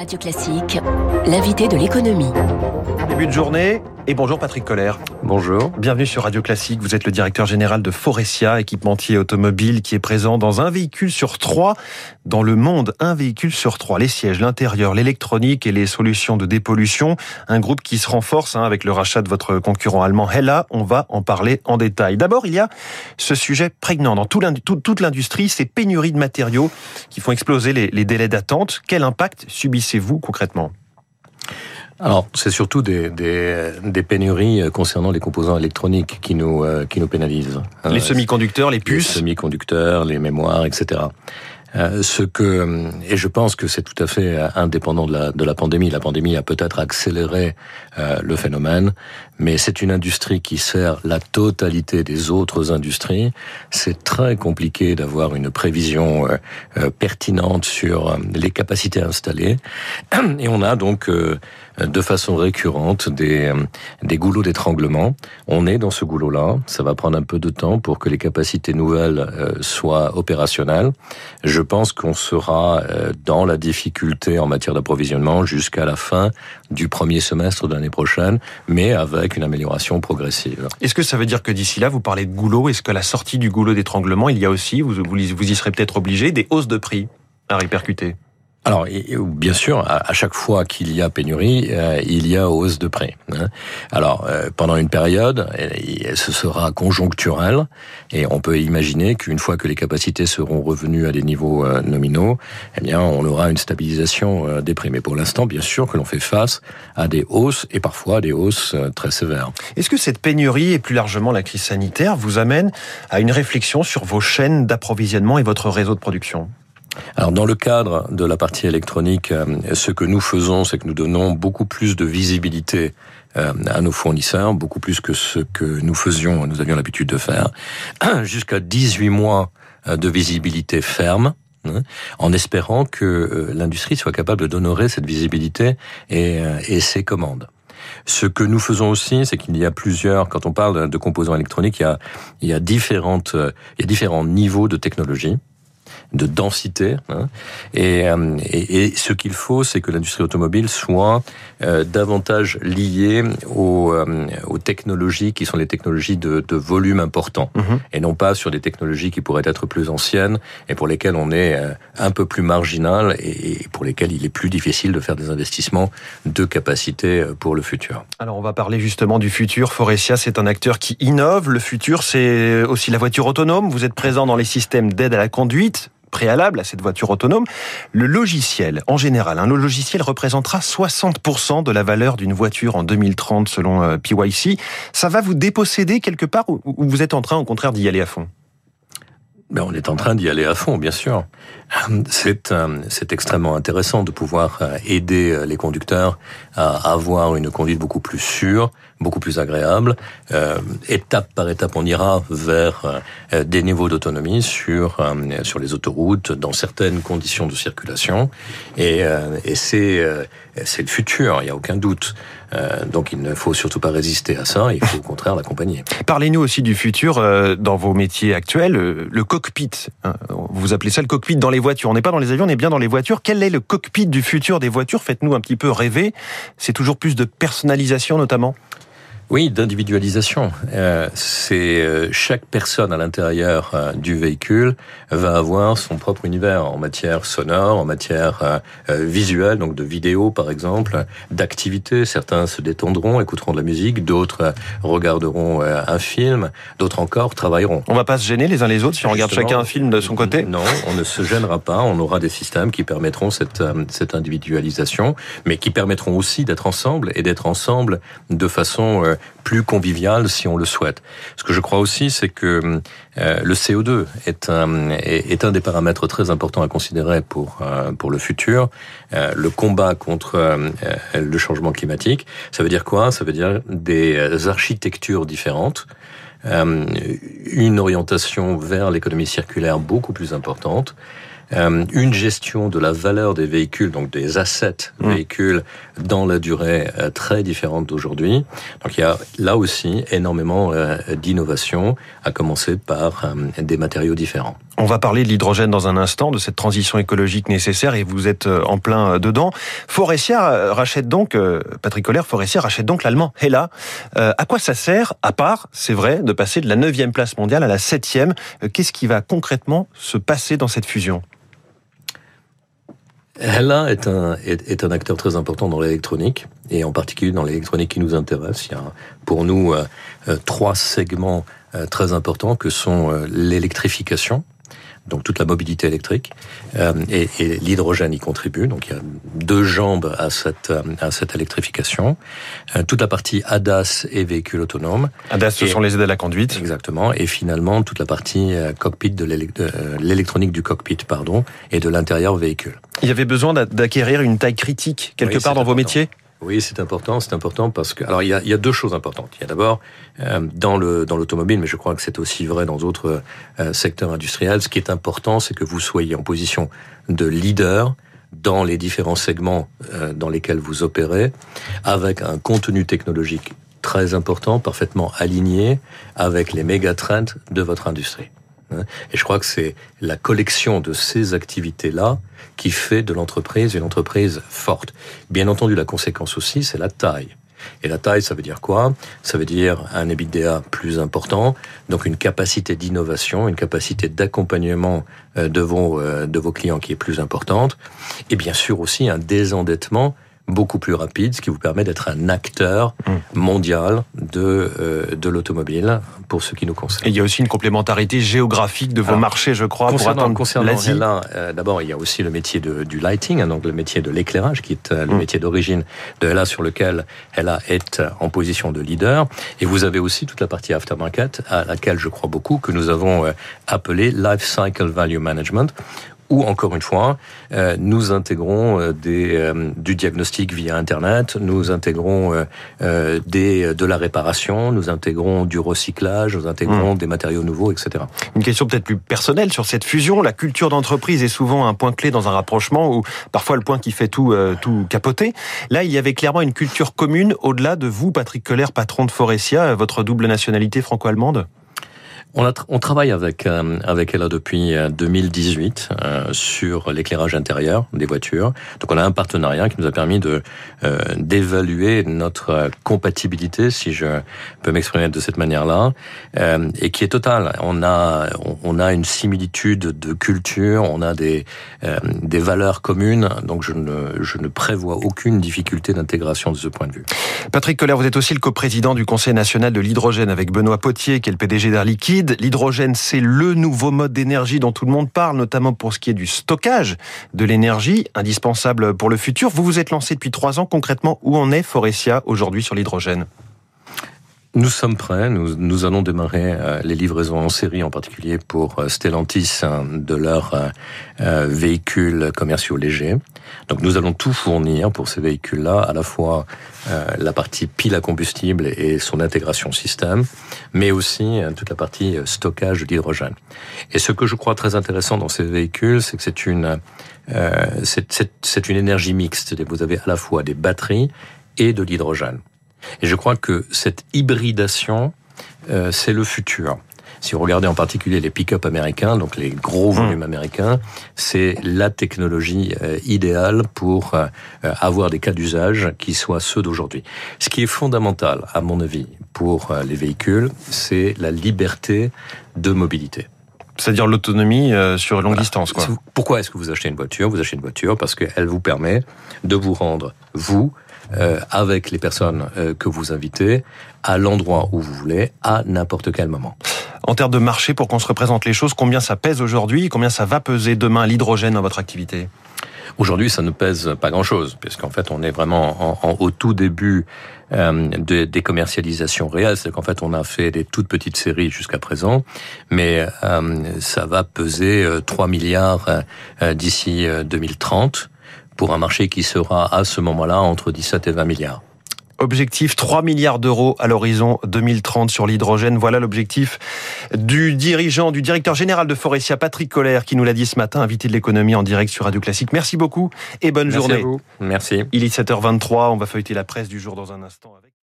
Radio Classique, l'invité de l'économie. Début de journée et bonjour Patrick Collère. Bonjour. Bienvenue sur Radio Classique. Vous êtes le directeur général de Forestia, équipementier automobile qui est présent dans un véhicule sur trois dans le monde. Un véhicule sur trois. Les sièges, l'intérieur, l'électronique et les solutions de dépollution. Un groupe qui se renforce hein, avec le rachat de votre concurrent allemand Hella. On va en parler en détail. D'abord, il y a ce sujet prégnant dans toute l'industrie, ces pénuries de matériaux qui font exploser les, les délais d'attente. Quel impact subissez-vous concrètement? Alors, c'est surtout des, des, des, pénuries concernant les composants électroniques qui nous, euh, qui nous pénalisent. Les semi-conducteurs, les puces? Les semi-conducteurs, les mémoires, etc. Euh, ce que et je pense que c'est tout à fait indépendant de la de la pandémie. La pandémie a peut-être accéléré euh, le phénomène, mais c'est une industrie qui sert la totalité des autres industries. C'est très compliqué d'avoir une prévision euh, pertinente sur les capacités installées, et on a donc de façon récurrente des, des goulots d'étranglement. On est dans ce goulot-là. Ça va prendre un peu de temps pour que les capacités nouvelles soient opérationnelles. Je je pense qu'on sera euh, dans la difficulté en matière d'approvisionnement jusqu'à la fin du premier semestre de l'année prochaine, mais avec une amélioration progressive. Est-ce que ça veut dire que d'ici là, vous parlez de goulot? Est-ce que la sortie du goulot d'étranglement, il y a aussi, vous, vous y serez peut-être obligé, des hausses de prix à répercuter? Alors, bien sûr, à chaque fois qu'il y a pénurie, euh, il y a hausse de prix. Hein. Alors, euh, pendant une période, ce sera conjoncturel, et on peut imaginer qu'une fois que les capacités seront revenues à des niveaux euh, nominaux, eh bien, on aura une stabilisation des prix. Mais pour l'instant, bien sûr que l'on fait face à des hausses, et parfois des hausses très sévères. Est-ce que cette pénurie, et plus largement la crise sanitaire, vous amène à une réflexion sur vos chaînes d'approvisionnement et votre réseau de production? Alors dans le cadre de la partie électronique, euh, ce que nous faisons, c'est que nous donnons beaucoup plus de visibilité euh, à nos fournisseurs, beaucoup plus que ce que nous faisions, nous avions l'habitude de faire, jusqu'à 18 mois euh, de visibilité ferme hein, en espérant que l'industrie soit capable d'honorer cette visibilité et, et ses commandes. Ce que nous faisons aussi, c'est qu'il y a plusieurs, quand on parle de composants électroniques, il y a, différentes, il y a différents niveaux de technologie de densité. Hein. Euh, et, et, ce qu'il faut, c'est que l'industrie automobile soit euh, davantage liée aux, euh, aux, technologies qui sont les technologies de, de volume important, mhm. et non pas sur des technologies qui pourraient être plus anciennes et pour lesquelles on est un peu plus marginal et pour lesquelles il est plus difficile de faire des investissements de capacité pour le futur. Alors on va parler justement du futur. Forestia, c'est un acteur qui innove. Le futur, c'est aussi la voiture autonome. Vous êtes présent dans les systèmes d'aide à la conduite préalable à cette voiture autonome, le logiciel, en général, un logiciel représentera 60% de la valeur d'une voiture en 2030 selon euh, PYC. Ça va vous déposséder quelque part ou vous êtes en train au contraire d'y aller à fond? Ben, on est en train d'y aller à fond, bien sûr. C'est euh, c'est extrêmement intéressant de pouvoir euh, aider euh, les conducteurs à avoir une conduite beaucoup plus sûre, beaucoup plus agréable. Euh, étape par étape, on ira vers des niveaux d'autonomie sur sur les autoroutes, dans certaines conditions de circulation, et, et c'est c'est le futur, il n'y a aucun doute. donc il ne faut surtout pas résister à ça, il faut au contraire l'accompagner. Parlez-nous aussi du futur dans vos métiers actuels, le cockpit. Hein. vous appelez ça le cockpit dans les voitures. On n'est pas dans les avions, on est bien dans les voitures. Quel est le cockpit du futur des voitures? Faites-nous un petit peu rêver. C'est toujours plus de personnalisation notamment oui, d'individualisation. Euh, c'est euh, chaque personne à l'intérieur euh, du véhicule va avoir son propre univers en matière sonore, en matière visuelle, donc de vidéo par exemple, d'activité. Certains se détendront, écouteront de la musique, d'autres regarderont un film, d'autres encore travailleront. On va pas se gêner les uns les autres si on regarde chacun un film de son côté? Non, on ne se gênera pas. On aura des systèmes qui permettront cette, cette individualisation, mais qui permettront aussi d'être ensemble et d'être ensemble de façon plus convivial si on le souhaite. Ce que je crois aussi, c'est que euh, le CO2 est un, des paramètres très importants à considérer pour, euh, le futur. Euh, le combat contre le changement climatique, ça veut dire quoi? Ça veut dire des architectures différentes. une orientation vers l'économie circulaire beaucoup plus importante, euh, une gestion de la valeur des véhicules, donc des assets mmh. véhicules dans la durée euh, très différente d'aujourd'hui. Donc il y a là aussi énormément euh, d'innovation, à commencer par des matériaux différents. On va parler de l'hydrogène dans un instant, de cette transition écologique nécessaire, et vous êtes euh, en plein euh, dedans. Forestia rachète donc, Patrick Colère, Forestia rachète donc l'allemand Hella. à quoi ça sert, à part, c'est vrai, de passer de la 9 place mondiale à la 7 Qu'est-ce qui va concrètement se passer dans cette fusion? Hella est un, est, un acteur très important dans l'électronique, et en particulier dans l'électronique qui nous intéresse. Il y a pour nous trois segments très importants que sont l'électrification, donc toute la mobilité électrique, euh, et, et l'hydrogène y contribue. Donc il y a deux jambes à cette euh, à cette électrification. Euh, toute la partie ADAS et véhicules autonomes. ADAS, ce sont les aides à la conduite. Exactement. Et finalement toute la partie cockpit de l'électronique du cockpit, pardon, et de l'intérieur véhicule. Il y avait besoin d'acquérir une taille critique quelque part dans vos métiers? Oui, c'est important. C'est important parce que alors il y a, il y a deux choses importantes. Il y a d'abord euh, dans le dans l'automobile, mais je crois que c'est aussi vrai dans d'autres euh, secteurs industriels. Ce qui est important, c'est que vous soyez en position de leader dans les différents segments euh, dans lesquels vous opérez, avec un contenu technologique très important, parfaitement aligné avec les méga trends de votre industrie. Hein. Et je crois que c'est la collection de ces activités-là qui fait de l'entreprise une entreprise forte. Bien entendu, la conséquence aussi, c'est la taille. Et la taille, ça veut dire quoi? Ça veut dire un EBITDA plus important, donc une capacité d'innovation, une capacité d'accompagnement euh, de vos, euh, de vos clients qui est plus importante, et bien sûr aussi un désendettement beaucoup plus rapide, ce qui vous permet d'être un acteur mm. mondial de, euh, de l'automobile pour ce qui nous concerne. Et il y a aussi une complémentarité géographique de vos marchés, je crois, concernant, pour concernant là, euh, D'abord, il y a aussi le métier de, du lighting, hein, donc le métier de l'éclairage, qui est euh, le mm. métier d'origine de Ella, sur lequel Ella est en position de leader. Et vous avez aussi toute la partie aftermarket, à laquelle je crois beaucoup, que nous avons appelé Life Cycle Value Management, ou encore une fois, euh, nous intégrons euh, des, euh, du diagnostic via Internet, nous intégrons des, de la réparation, nous intégrons du recyclage, nous intégrons mmh. des matériaux nouveaux, etc. Une question peut-être plus personnelle sur cette fusion. La culture d'entreprise est souvent un point clé dans un rapprochement ou parfois le point qui fait tout, tout capoter. Là, il y avait clairement une culture commune au-delà de vous, Patrick Keller, patron de Forestia, votre double nationalité franco-allemande? On, a, on, travaille avec euh, avec elle depuis 2018 euh, euh, sur l'éclairage intérieur des voitures. Donc on a un partenariat qui nous a permis de d'évaluer notre compatibilité, si je peux m'exprimer de cette manière-là, et qui est totale. On a on a une similitude de culture, on a des des valeurs communes. Donc je ne je ne prévois aucune difficulté d'intégration de ce point de vue. Patrick Coller, vous êtes aussi le coprésident du Conseil national de l'hydrogène avec Benoît Potier, qui est le PDG d'Air Liquide. L'hydrogène, c'est le nouveau mode d'énergie dont tout le monde parle, notamment pour ce qui est du stockage de l'énergie, indispensable pour le futur. Vous vous êtes lancé depuis trois ans. Concrètement, où en est Forestia aujourd'hui sur l'hydrogène? Nous sommes prêts, nous, allons démarrer euh, les livraisons en série, en particulier pour euh, Stellantis, de leurs euh, véhicules commerciaux légers. Donc nous allons tout fournir pour ces véhicules-là, à la fois la partie pile à combustible et son intégration système, mais aussi toute la partie stockage d'hydrogène. Et ce que je crois très intéressant dans ces véhicules, c'est que c'est une, c'est une énergie mixte. Vous avez à la fois des batteries et de l'hydrogène. Et je crois que cette hybridation, euh, c'est le futur. Si vous regardez en particulier les pick-up américains, donc les gros hmm. volumes américains, c'est la technologie euh, idéale pour euh, avoir des cas d'usage qui soient ceux d'aujourd'hui. Ce qui est fondamental, à mon avis, pour les véhicules, c'est la liberté de mobilité. C'est-à-dire l'autonomie sur longue distance. Quoi. Pourquoi est-ce que vous achetez une voiture? Vous achetez une voiture parce qu'elle vous permet de vous rendre, vous, euh, avec les personnes euh, que vous invitez à l'endroit où vous voulez, à n'importe quel moment. En termes de marché, pour qu'on se représente les choses, combien ça pèse aujourd'hui Combien ça va peser demain l'hydrogène dans votre activité? Aujourd'hui, ça ne pèse pas grand-chose, puisqu'en fait, on est vraiment en, au tout début euh, de, des commercialisations réelles. C'est qu'en fait, on a fait des toutes petites séries jusqu'à présent, mais euh, ça va peser 3 milliards d'ici 2030 pour un marché qui sera à ce moment-là entre 17 et 20 milliards. Objectif 3 milliards d'euros à l'horizon 2030 sur l'hydrogène. Voilà l'objectif du dirigeant, du directeur général de Forestia, Patrick Collère, qui nous l'a dit ce matin, invité de l'économie en direct sur Radio Classique. Merci beaucoup et bonne Merci journée. À vous. Merci. Il est 7h23, on va feuilleter la presse du jour dans un instant. Avec...